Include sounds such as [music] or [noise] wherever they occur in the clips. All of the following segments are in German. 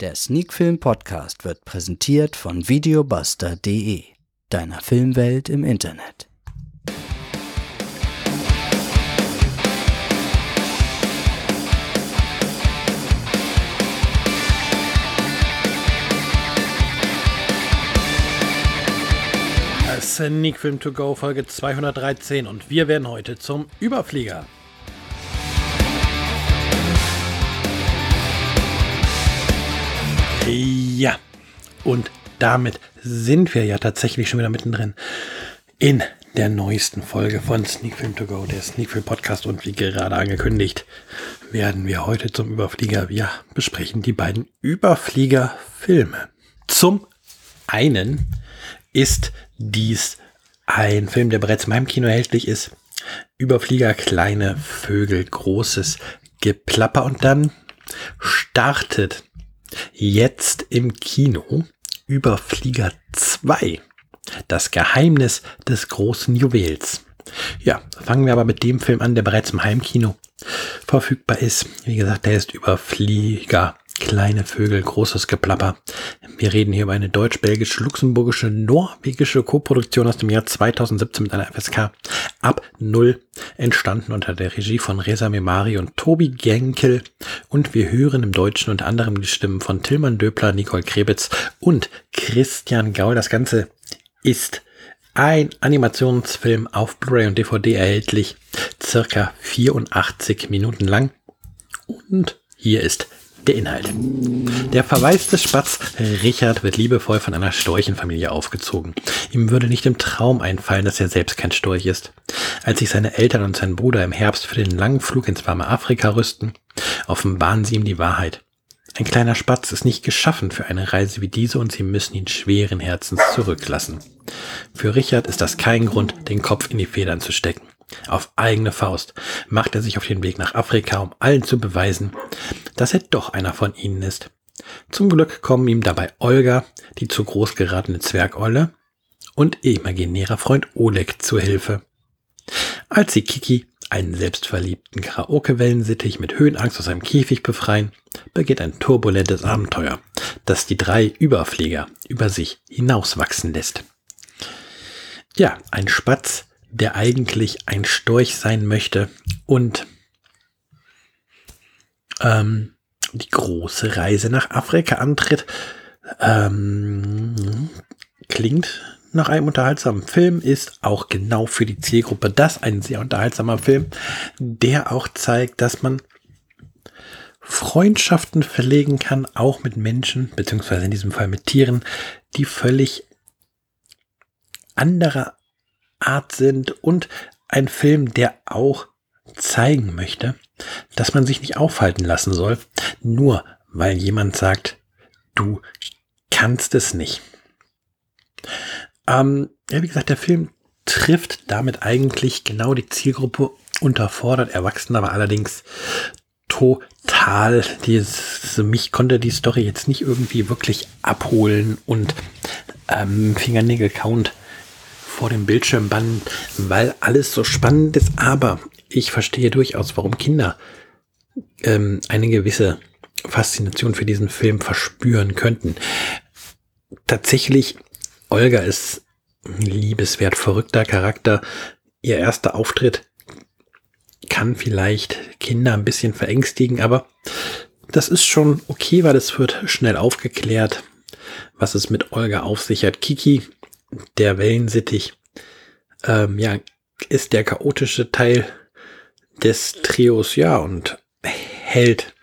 Der Sneakfilm Podcast wird präsentiert von videobuster.de, deiner Filmwelt im Internet. Sneak Film To Go Folge 213 und wir werden heute zum Überflieger. Ja, und damit sind wir ja tatsächlich schon wieder mittendrin in der neuesten Folge von Sneak Film To Go, der Sneak Film Podcast. Und wie gerade angekündigt, werden wir heute zum Überflieger, ja, besprechen die beiden Überflieger-Filme. Zum einen ist dies ein Film, der bereits in meinem Kino erhältlich ist. Überflieger, kleine Vögel, großes Geplapper und dann startet Jetzt im Kino Überflieger 2. Das Geheimnis des großen Juwels. Ja, fangen wir aber mit dem Film an, der bereits im Heimkino verfügbar ist. Wie gesagt, der ist Überflieger Kleine Vögel, großes Geplapper. Wir reden hier über eine deutsch-belgische, luxemburgische, norwegische Koproduktion aus dem Jahr 2017 mit einer FSK ab Null, entstanden unter der Regie von Reza Memari und Tobi Genkel. Und wir hören im Deutschen unter anderem die Stimmen von Tilman Döpler, Nicole Krebitz und Christian Gaul. Das Ganze ist ein Animationsfilm auf Blu-ray und DVD erhältlich, circa 84 Minuten lang. Und hier ist der Inhalt. Der verwaiste Spatz Richard wird liebevoll von einer Storchenfamilie aufgezogen. Ihm würde nicht im Traum einfallen, dass er selbst kein Storch ist. Als sich seine Eltern und sein Bruder im Herbst für den langen Flug ins warme Afrika rüsten, offenbaren sie ihm die Wahrheit. Ein kleiner Spatz ist nicht geschaffen für eine Reise wie diese und sie müssen ihn schweren Herzens zurücklassen. Für Richard ist das kein Grund, den Kopf in die Federn zu stecken. Auf eigene Faust macht er sich auf den Weg nach Afrika, um allen zu beweisen, dass er doch einer von ihnen ist. Zum Glück kommen ihm dabei Olga, die zu groß geratene Zwergolle, und ihr imaginärer Freund Oleg zur Hilfe. Als sie Kiki, einen selbstverliebten Karaoke-Wellensittich mit Höhenangst aus seinem Käfig befreien, beginnt ein turbulentes Abenteuer, das die drei Überflieger über sich hinauswachsen lässt. Ja, ein Spatz, der eigentlich ein Storch sein möchte und ähm, die große Reise nach Afrika antritt. Ähm, klingt nach einem unterhaltsamen Film, ist auch genau für die Zielgruppe das ein sehr unterhaltsamer Film, der auch zeigt, dass man Freundschaften verlegen kann, auch mit Menschen, beziehungsweise in diesem Fall mit Tieren, die völlig anderer Art sind und ein Film, der auch zeigen möchte, dass man sich nicht aufhalten lassen soll, nur weil jemand sagt, du kannst es nicht. Ähm, ja, wie gesagt, der Film trifft damit eigentlich genau die Zielgruppe, unterfordert Erwachsene, aber allerdings total. Dieses, mich konnte die Story jetzt nicht irgendwie wirklich abholen und ähm, Fingernägel-Count vor dem Bildschirm bannen, weil alles so spannend ist. Aber ich verstehe durchaus, warum Kinder ähm, eine gewisse Faszination für diesen Film verspüren könnten. Tatsächlich, Olga ist ein liebeswert verrückter Charakter. Ihr erster Auftritt kann vielleicht Kinder ein bisschen verängstigen, aber das ist schon okay, weil es wird schnell aufgeklärt, was es mit Olga auf sich hat. Kiki der Wellensittich, ähm, ja, ist der chaotische Teil des Trios, ja, und Held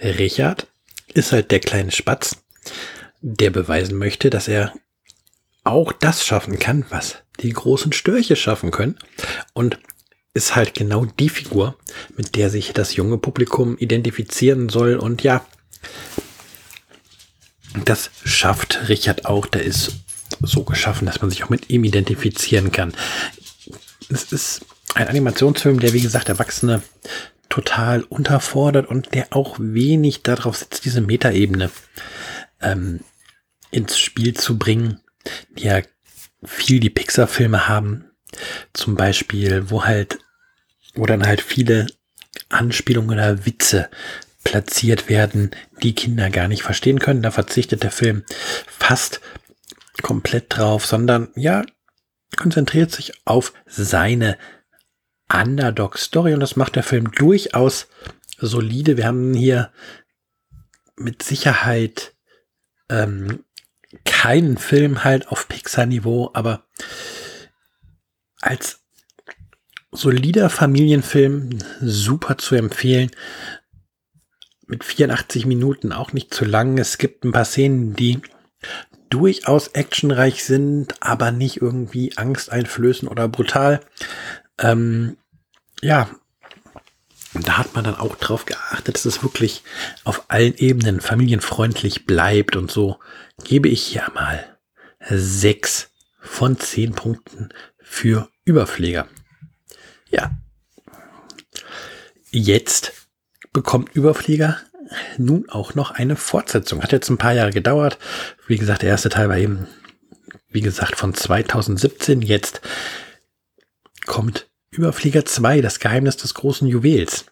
Richard ist halt der kleine Spatz, der beweisen möchte, dass er auch das schaffen kann, was die großen Störche schaffen können. Und ist halt genau die Figur, mit der sich das junge Publikum identifizieren soll. Und ja, das schafft Richard auch. Der ist so geschaffen, dass man sich auch mit ihm identifizieren kann. Es ist ein Animationsfilm, der wie gesagt Erwachsene total unterfordert und der auch wenig darauf setzt, diese Metaebene ähm, ins Spiel zu bringen, die ja viel die Pixar-Filme haben. Zum Beispiel, wo halt, wo dann halt viele Anspielungen oder Witze platziert werden, die Kinder gar nicht verstehen können. Da verzichtet der Film fast komplett drauf, sondern ja, konzentriert sich auf seine Underdog-Story und das macht der Film durchaus solide. Wir haben hier mit Sicherheit ähm, keinen Film halt auf Pixar-Niveau, aber als solider Familienfilm super zu empfehlen. Mit 84 Minuten auch nicht zu lang. Es gibt ein paar Szenen, die durchaus actionreich sind, aber nicht irgendwie angsteinflößend oder brutal. Ähm, ja, da hat man dann auch drauf geachtet, dass es wirklich auf allen Ebenen familienfreundlich bleibt und so gebe ich hier mal sechs von zehn Punkten für Überpfleger. Ja. Jetzt bekommt Überflieger nun auch noch eine Fortsetzung. Hat jetzt ein paar Jahre gedauert. Wie gesagt, der erste Teil war eben, wie gesagt, von 2017. Jetzt kommt Überflieger 2, das Geheimnis des großen Juwels,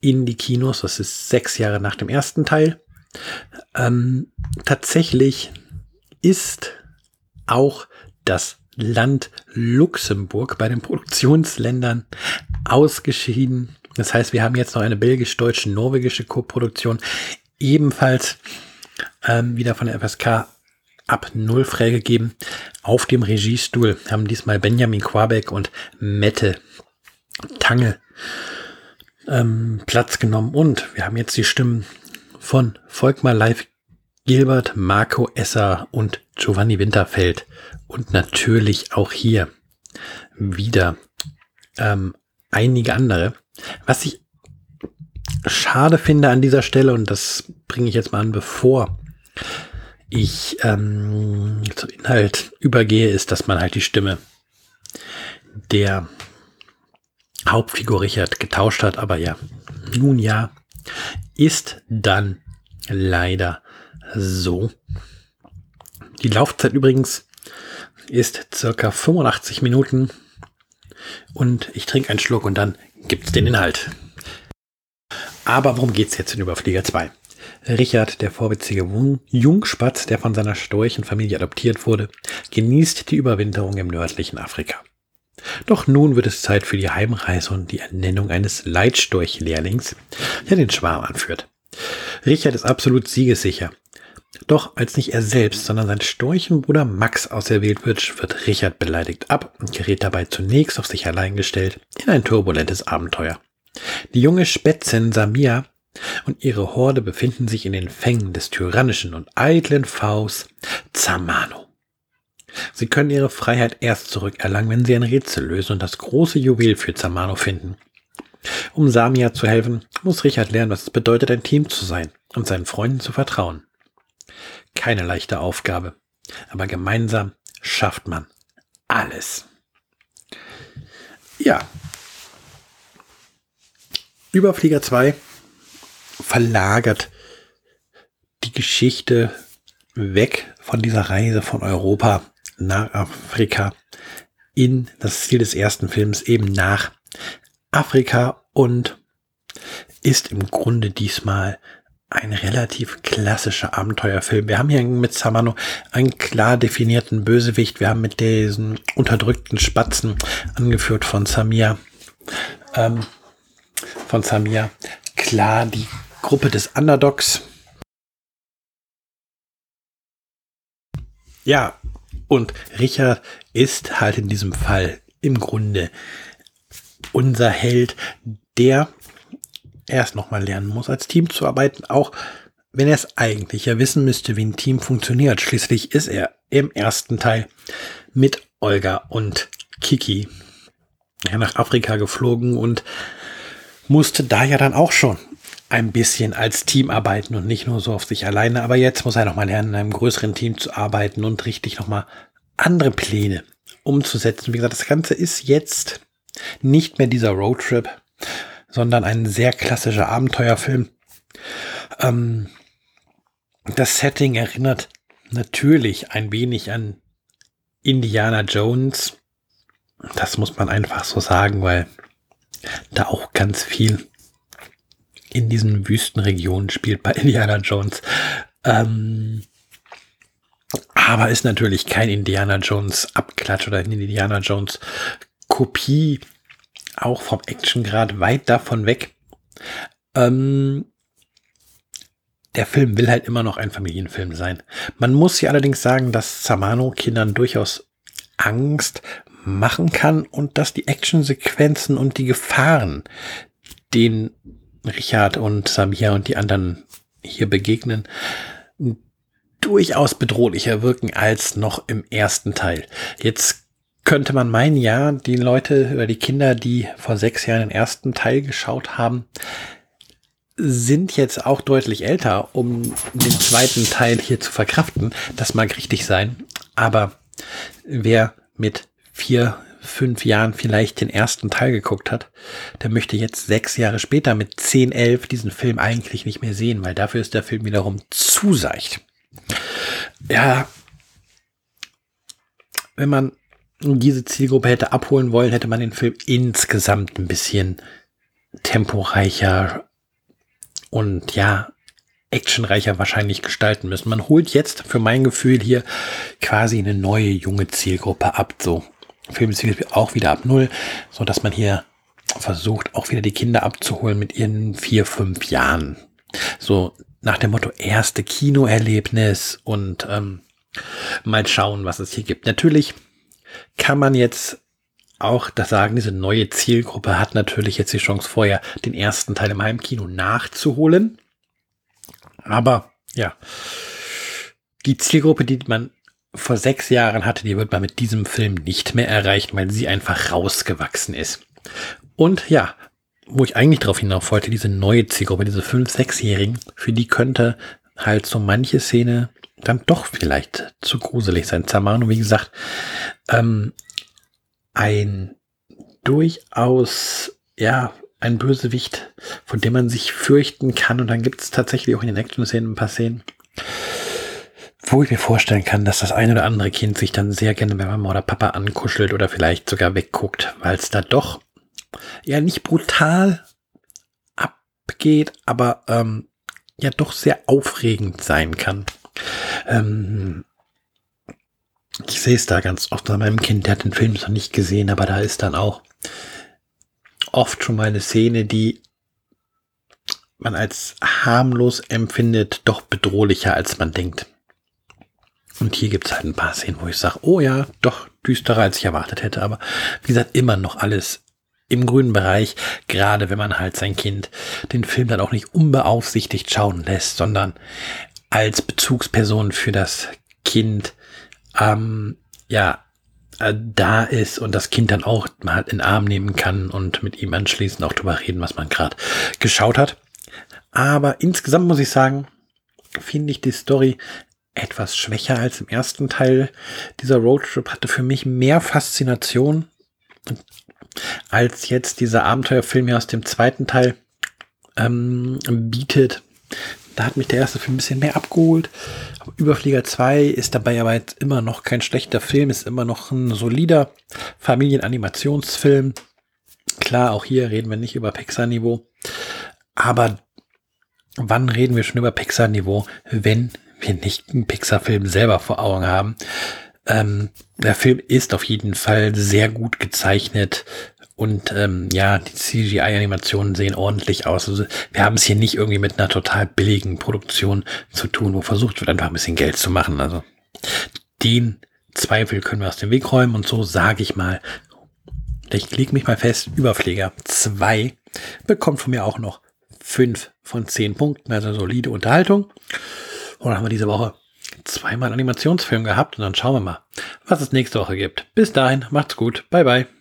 in die Kinos. Das ist sechs Jahre nach dem ersten Teil. Ähm, tatsächlich ist auch das Land Luxemburg bei den Produktionsländern ausgeschieden. Das heißt, wir haben jetzt noch eine belgisch-deutsche, norwegische Co-Produktion, ebenfalls ähm, wieder von der FSK ab null freigegeben. Auf dem Regiestuhl haben diesmal Benjamin Quabeck und Mette Tange ähm, Platz genommen. Und wir haben jetzt die Stimmen von Volkmar Live Gilbert, Marco Esser und Giovanni Winterfeld. Und natürlich auch hier wieder ähm, einige andere. Was ich schade finde an dieser Stelle, und das bringe ich jetzt mal an, bevor ich ähm, zum Inhalt übergehe, ist, dass man halt die Stimme der Hauptfigur Richard getauscht hat. Aber ja, nun ja, ist dann leider so. Die Laufzeit übrigens ist circa 85 Minuten und ich trinke einen Schluck und dann gibt's den Inhalt. Aber worum geht's jetzt in Überflieger 2? Richard, der vorwitzige Jungspatz, der von seiner Storchenfamilie adoptiert wurde, genießt die Überwinterung im nördlichen Afrika. Doch nun wird es Zeit für die Heimreise und die Ernennung eines Leitstorch-Lehrlings, der den Schwarm anführt. Richard ist absolut siegessicher. Doch als nicht er selbst, sondern sein Storchenbruder Max auserwählt wird, wird Richard beleidigt ab und gerät dabei zunächst auf sich allein gestellt in ein turbulentes Abenteuer. Die junge Spätzin Samia und ihre Horde befinden sich in den Fängen des tyrannischen und eitlen Faust Zamano. Sie können ihre Freiheit erst zurückerlangen, wenn sie ein Rätsel lösen und das große Juwel für Zamano finden. Um Samia zu helfen, muss Richard lernen, was es bedeutet, ein Team zu sein und seinen Freunden zu vertrauen. Keine leichte Aufgabe, aber gemeinsam schafft man alles. Ja. Überflieger 2 verlagert die Geschichte weg von dieser Reise von Europa nach Afrika in das Ziel des ersten Films eben nach Afrika und ist im Grunde diesmal ein relativ klassischer Abenteuerfilm. Wir haben hier mit Samano einen klar definierten Bösewicht. Wir haben mit diesen unterdrückten Spatzen, angeführt von Samia, ähm, von Samia, klar die Gruppe des Underdogs. Ja, und Richard ist halt in diesem Fall im Grunde unser Held, der erst nochmal lernen muss, als Team zu arbeiten, auch wenn er es eigentlich ja wissen müsste, wie ein Team funktioniert. Schließlich ist er im ersten Teil mit Olga und Kiki nach Afrika geflogen und musste da ja dann auch schon ein bisschen als Team arbeiten und nicht nur so auf sich alleine. Aber jetzt muss er nochmal lernen, in einem größeren Team zu arbeiten und richtig nochmal andere Pläne umzusetzen. Wie gesagt, das Ganze ist jetzt nicht mehr dieser Roadtrip, sondern ein sehr klassischer Abenteuerfilm. Ähm, das Setting erinnert natürlich ein wenig an Indiana Jones. Das muss man einfach so sagen, weil da auch ganz viel in diesen Wüstenregionen spielt bei [laughs] Indiana Jones. Ähm, aber ist natürlich kein Indiana Jones Abklatsch oder Indiana Jones Kopie, auch vom Actiongrad weit davon weg. Ähm, der Film will halt immer noch ein Familienfilm sein. Man muss hier allerdings sagen, dass Zamano Kindern durchaus Angst machen kann und dass die Actionsequenzen und die Gefahren, denen Richard und Samir und die anderen hier begegnen, durchaus bedrohlicher wirken als noch im ersten Teil. Jetzt könnte man meinen, ja, die Leute oder die Kinder, die vor sechs Jahren den ersten Teil geschaut haben, sind jetzt auch deutlich älter, um den zweiten Teil hier zu verkraften. Das mag richtig sein. Aber wer mit vier, fünf Jahren vielleicht den ersten Teil geguckt hat, der möchte jetzt sechs Jahre später mit zehn, elf diesen Film eigentlich nicht mehr sehen, weil dafür ist der Film wiederum zu seicht. Ja, wenn man diese Zielgruppe hätte abholen wollen, hätte man den Film insgesamt ein bisschen temporeicher und ja, actionreicher wahrscheinlich gestalten müssen. Man holt jetzt für mein Gefühl hier quasi eine neue junge Zielgruppe ab. So Film ist auch wieder ab null, so dass man hier versucht, auch wieder die Kinder abzuholen mit ihren vier, fünf Jahren. So nach dem Motto erste Kinoerlebnis und ähm, mal schauen, was es hier gibt. Natürlich kann man jetzt auch das sagen, diese neue Zielgruppe hat natürlich jetzt die Chance vorher den ersten Teil im Heimkino nachzuholen. Aber ja, die Zielgruppe, die man vor sechs Jahren hatte, die wird man mit diesem Film nicht mehr erreichen, weil sie einfach rausgewachsen ist. Und ja, wo ich eigentlich darauf hinauf wollte, diese neue Zielgruppe, diese fünf, sechsjährigen, für die könnte halt so manche Szene dann doch vielleicht zu gruselig sein. Zamano, wie gesagt, ähm, ein durchaus, ja, ein Bösewicht, von dem man sich fürchten kann. Und dann gibt es tatsächlich auch in den Action-Szenen ein paar Szenen, wo ich mir vorstellen kann, dass das ein oder andere Kind sich dann sehr gerne bei Mama oder Papa ankuschelt oder vielleicht sogar wegguckt, weil es da doch ja nicht brutal abgeht, aber ähm, ja doch sehr aufregend sein kann. Ähm, ich sehe es da ganz oft bei meinem Kind, der hat den Film noch nicht gesehen, aber da ist dann auch oft schon mal eine Szene, die man als harmlos empfindet, doch bedrohlicher als man denkt. Und hier gibt es halt ein paar Szenen, wo ich sage, oh ja, doch düsterer als ich erwartet hätte, aber wie gesagt, immer noch alles im grünen Bereich, gerade wenn man halt sein Kind den Film dann auch nicht unbeaufsichtigt schauen lässt, sondern als Bezugsperson für das Kind ähm, ja äh, da ist und das Kind dann auch mal in den Arm nehmen kann und mit ihm anschließend auch drüber reden, was man gerade geschaut hat. Aber insgesamt muss ich sagen, finde ich die Story etwas schwächer als im ersten Teil. Dieser Roadtrip hatte für mich mehr Faszination als jetzt dieser Abenteuerfilm hier aus dem zweiten Teil ähm, bietet. Da hat mich der erste Film ein bisschen mehr abgeholt. Überflieger 2 ist dabei aber jetzt immer noch kein schlechter Film, ist immer noch ein solider Familienanimationsfilm. Klar, auch hier reden wir nicht über Pixar-Niveau. Aber wann reden wir schon über Pixar-Niveau, wenn wir nicht einen Pixar-Film selber vor Augen haben? Ähm, der Film ist auf jeden Fall sehr gut gezeichnet und ähm, ja, die CGI-Animationen sehen ordentlich aus. Also wir haben es hier nicht irgendwie mit einer total billigen Produktion zu tun, wo versucht wird, einfach ein bisschen Geld zu machen. Also den Zweifel können wir aus dem Weg räumen und so sage ich mal, ich lege mich mal fest, Überpfleger 2 bekommt von mir auch noch 5 von 10 Punkten, also solide Unterhaltung. Und dann haben wir diese Woche zweimal Animationsfilm gehabt und dann schauen wir mal, was es nächste Woche gibt. Bis dahin, macht's gut. Bye bye.